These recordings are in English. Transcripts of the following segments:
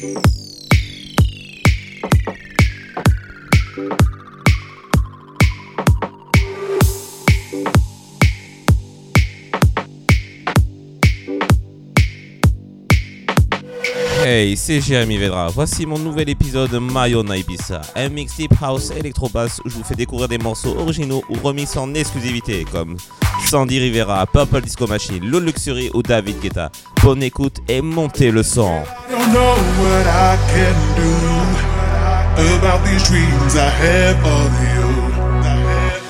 Hey, c'est Jérémy Vedra. Voici mon nouvel épisode Mayona Ibiza, un mixtape house électrobass où je vous fais découvrir des morceaux originaux ou remix en exclusivité comme Sandy Rivera, Purple Disco Machine, Low Luxury ou David Guetta. Bonne écoute et montez le son. about these dreams I have you.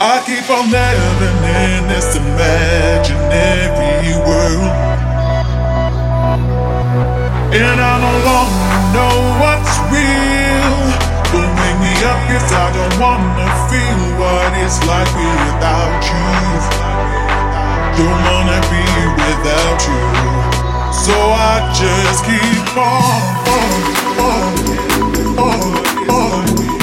I keep on living in this imaginary world. And I no longer know what's real. Don't wake me up, cause I don't wanna feel what it's like without you. Don't wanna be without you. So I just keep on, on, on, on, on,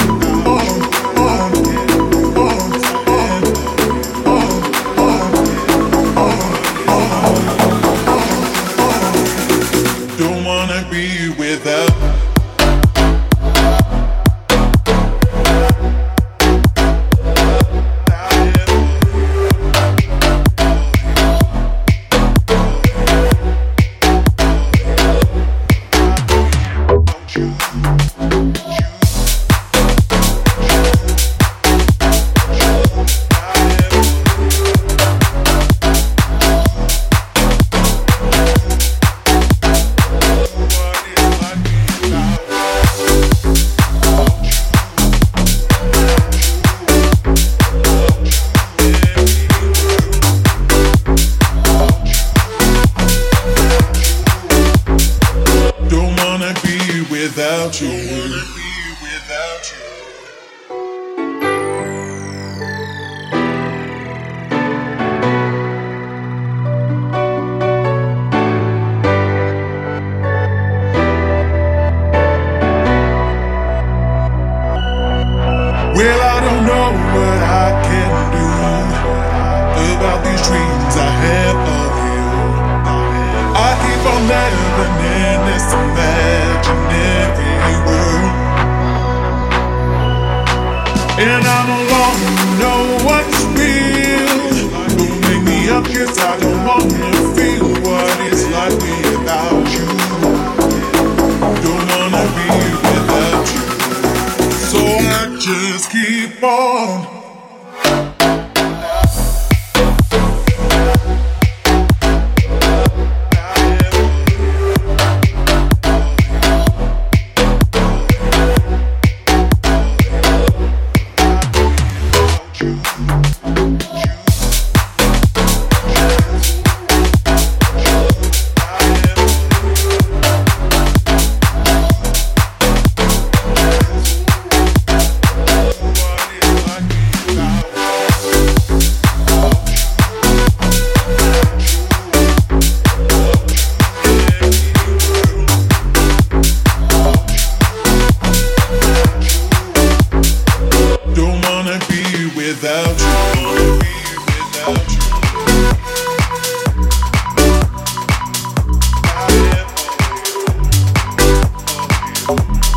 you. Música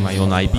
you're listening my own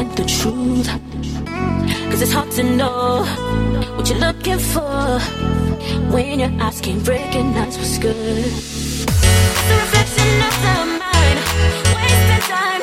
like the truth. Cause it's hard to know what you're looking for when your eyes can't recognize what's good. It's a reflection of the mind, wasted time.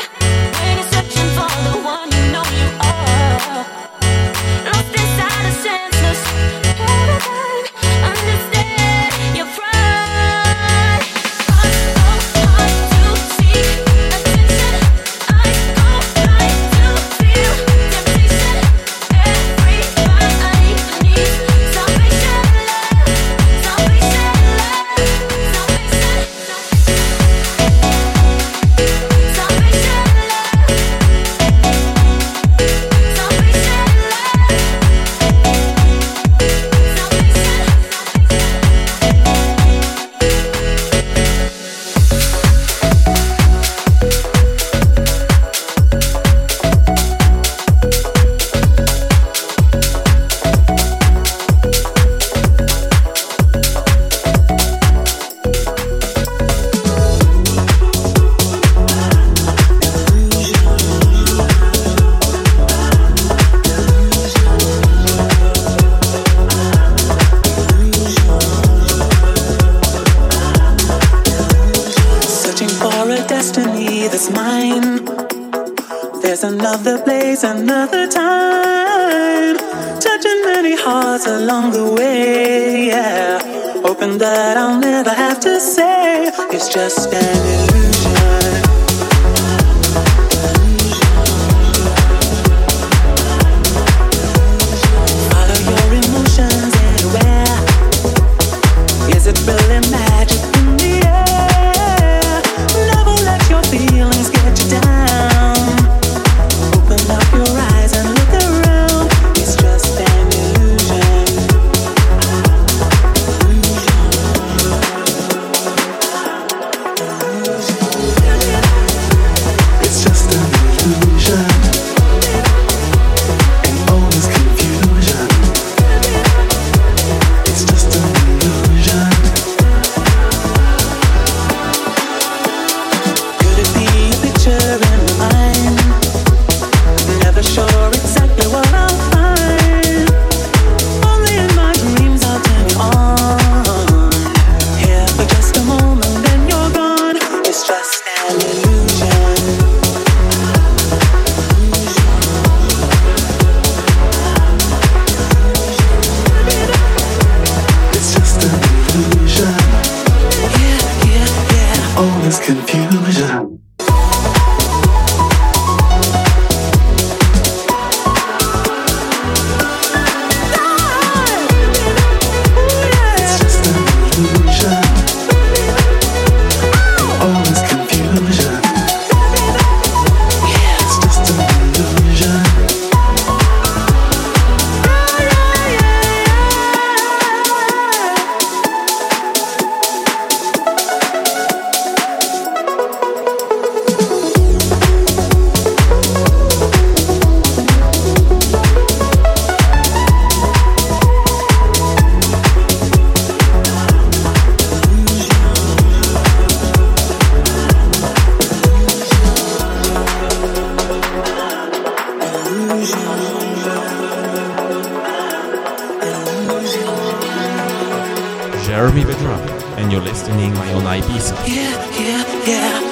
Jeremy Vedra, and you're listening on Ibiza. Yeah, yeah, yeah.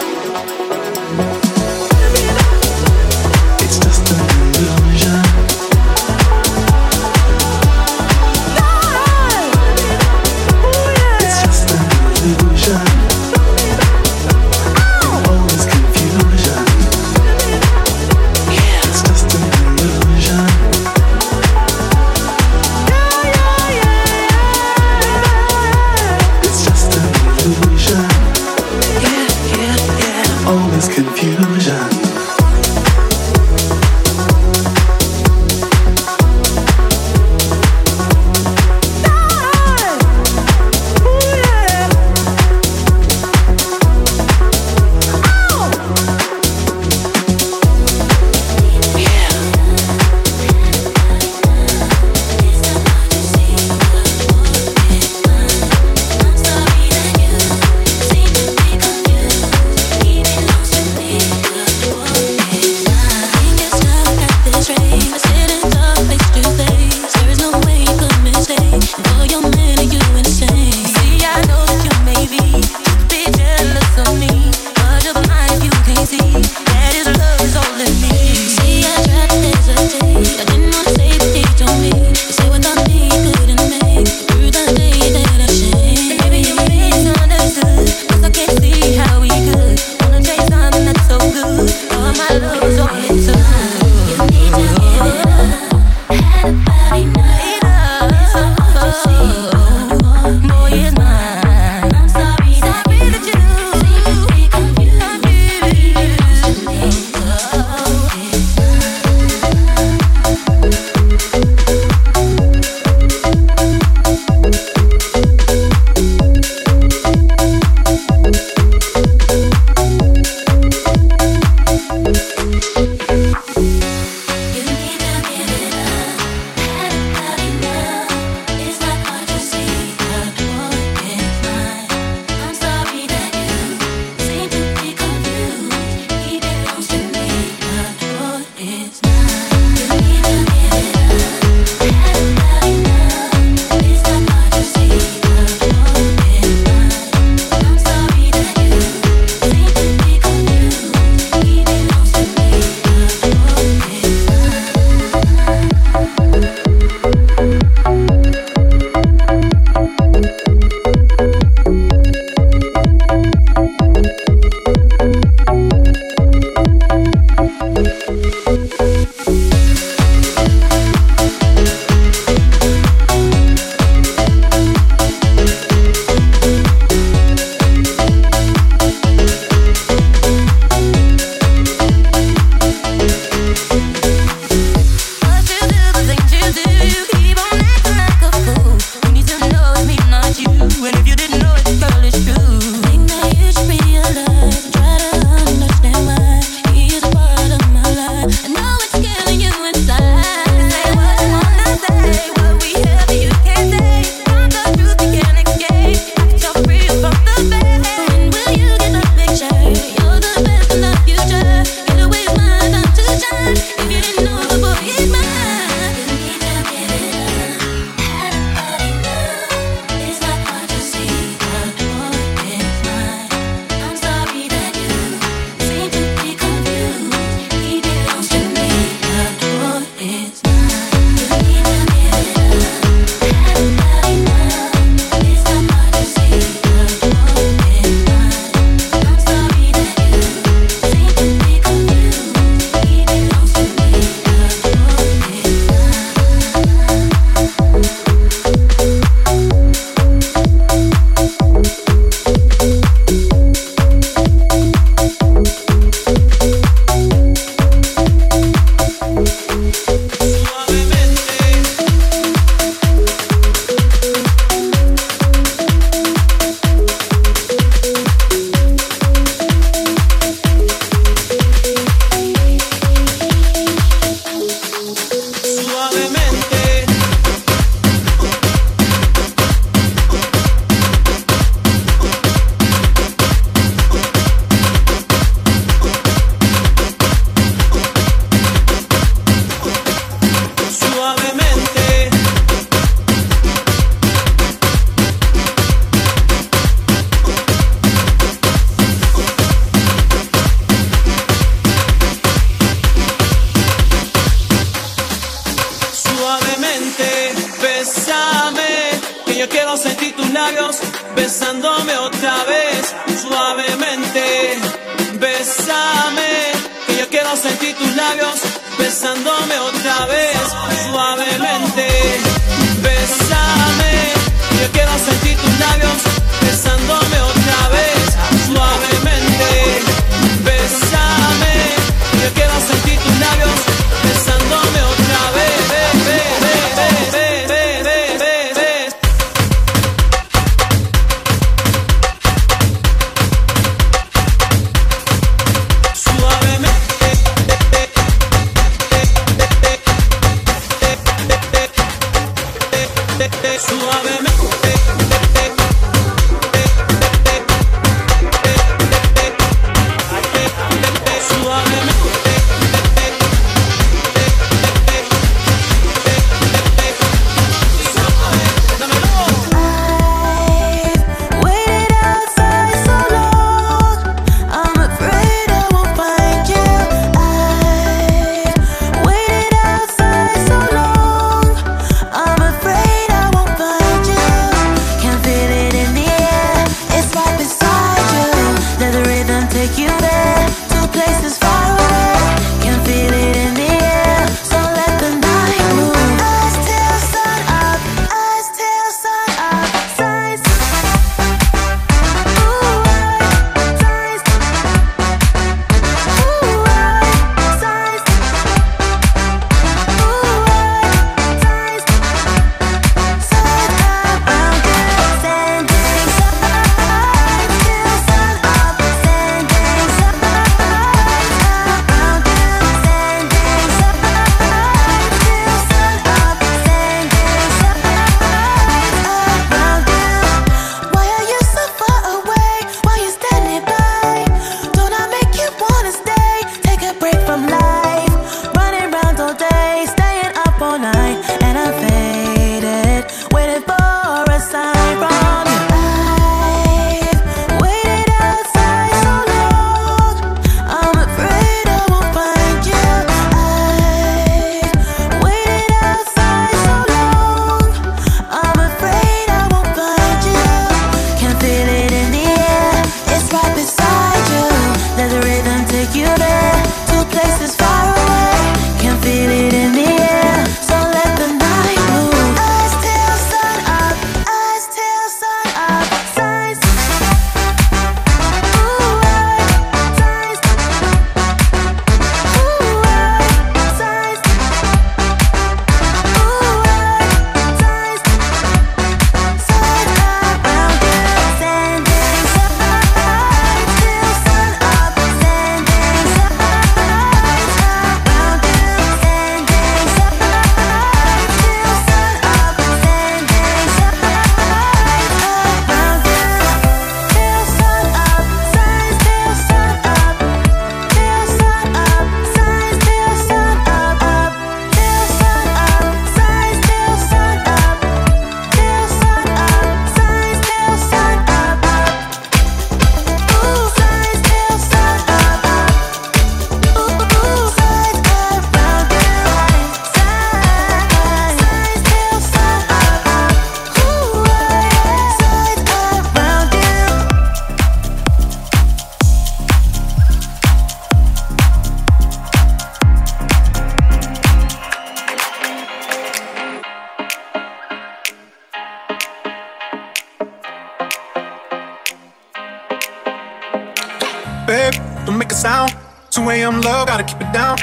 make a sound. 2 a.m. love, gotta keep it down.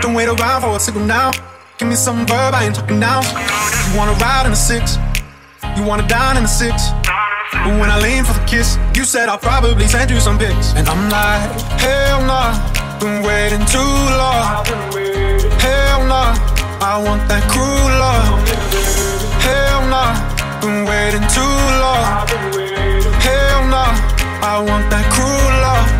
Don't wait around for a signal now. Give me some verb, I ain't talking now. You wanna ride in a six, you wanna dine in a six. But when I lean for the kiss, you said I'll probably send you some pics. And I'm like, hell nah, been waiting too long. Hell nah, I want that cruel love. Hell nah, been waiting too long. Hell nah, I want that cruel love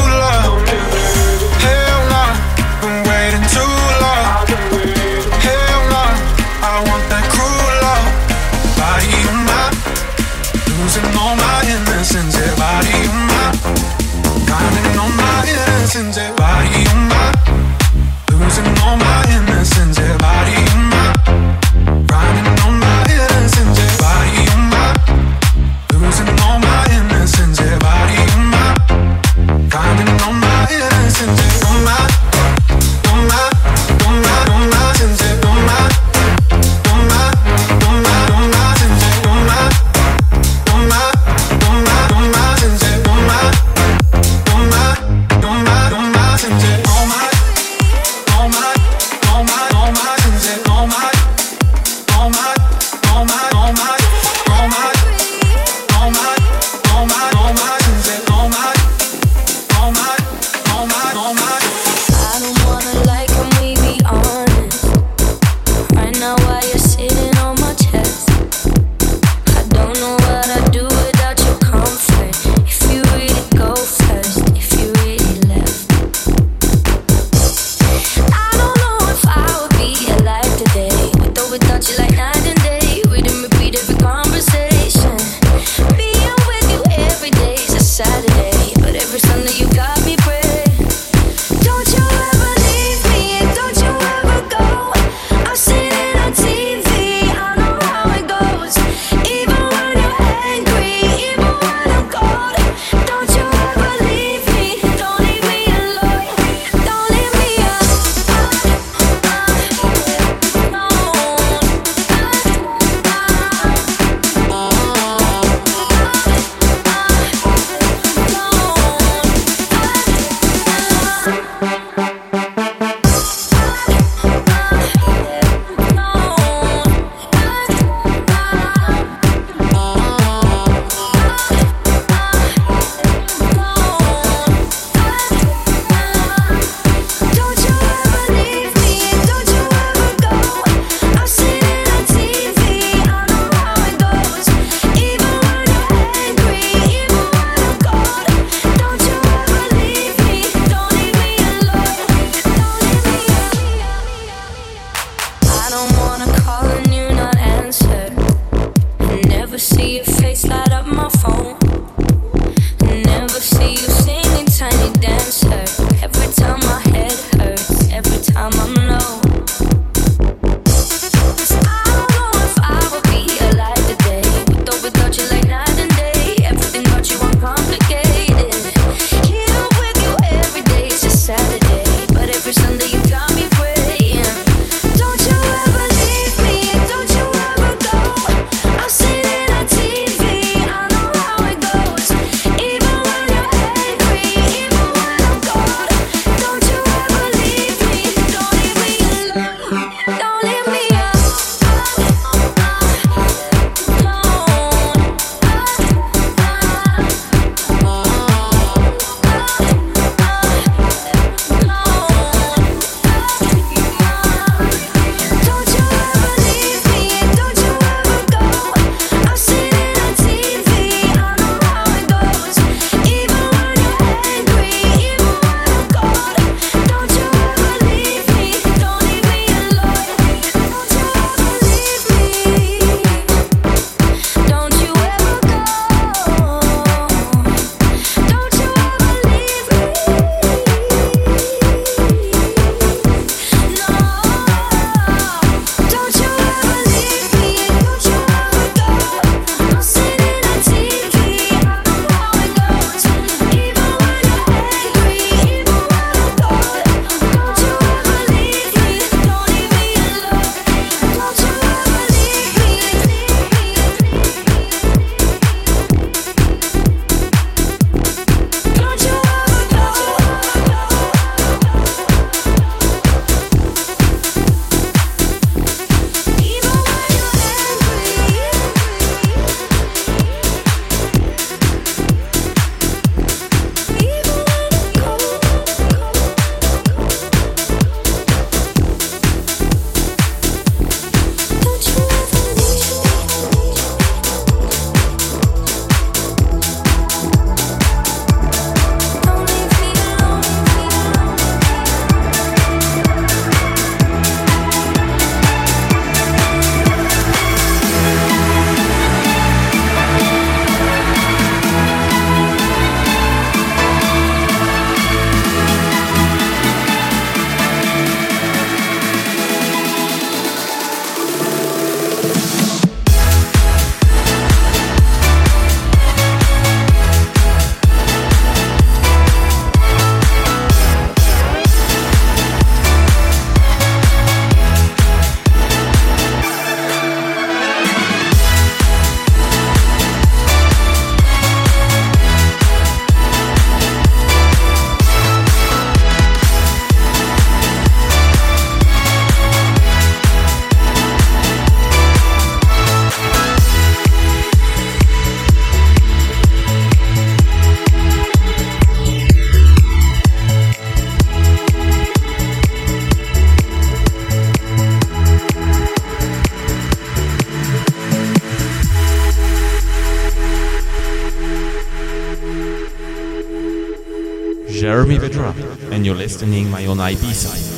And you're listening my own Ibiza. Forever.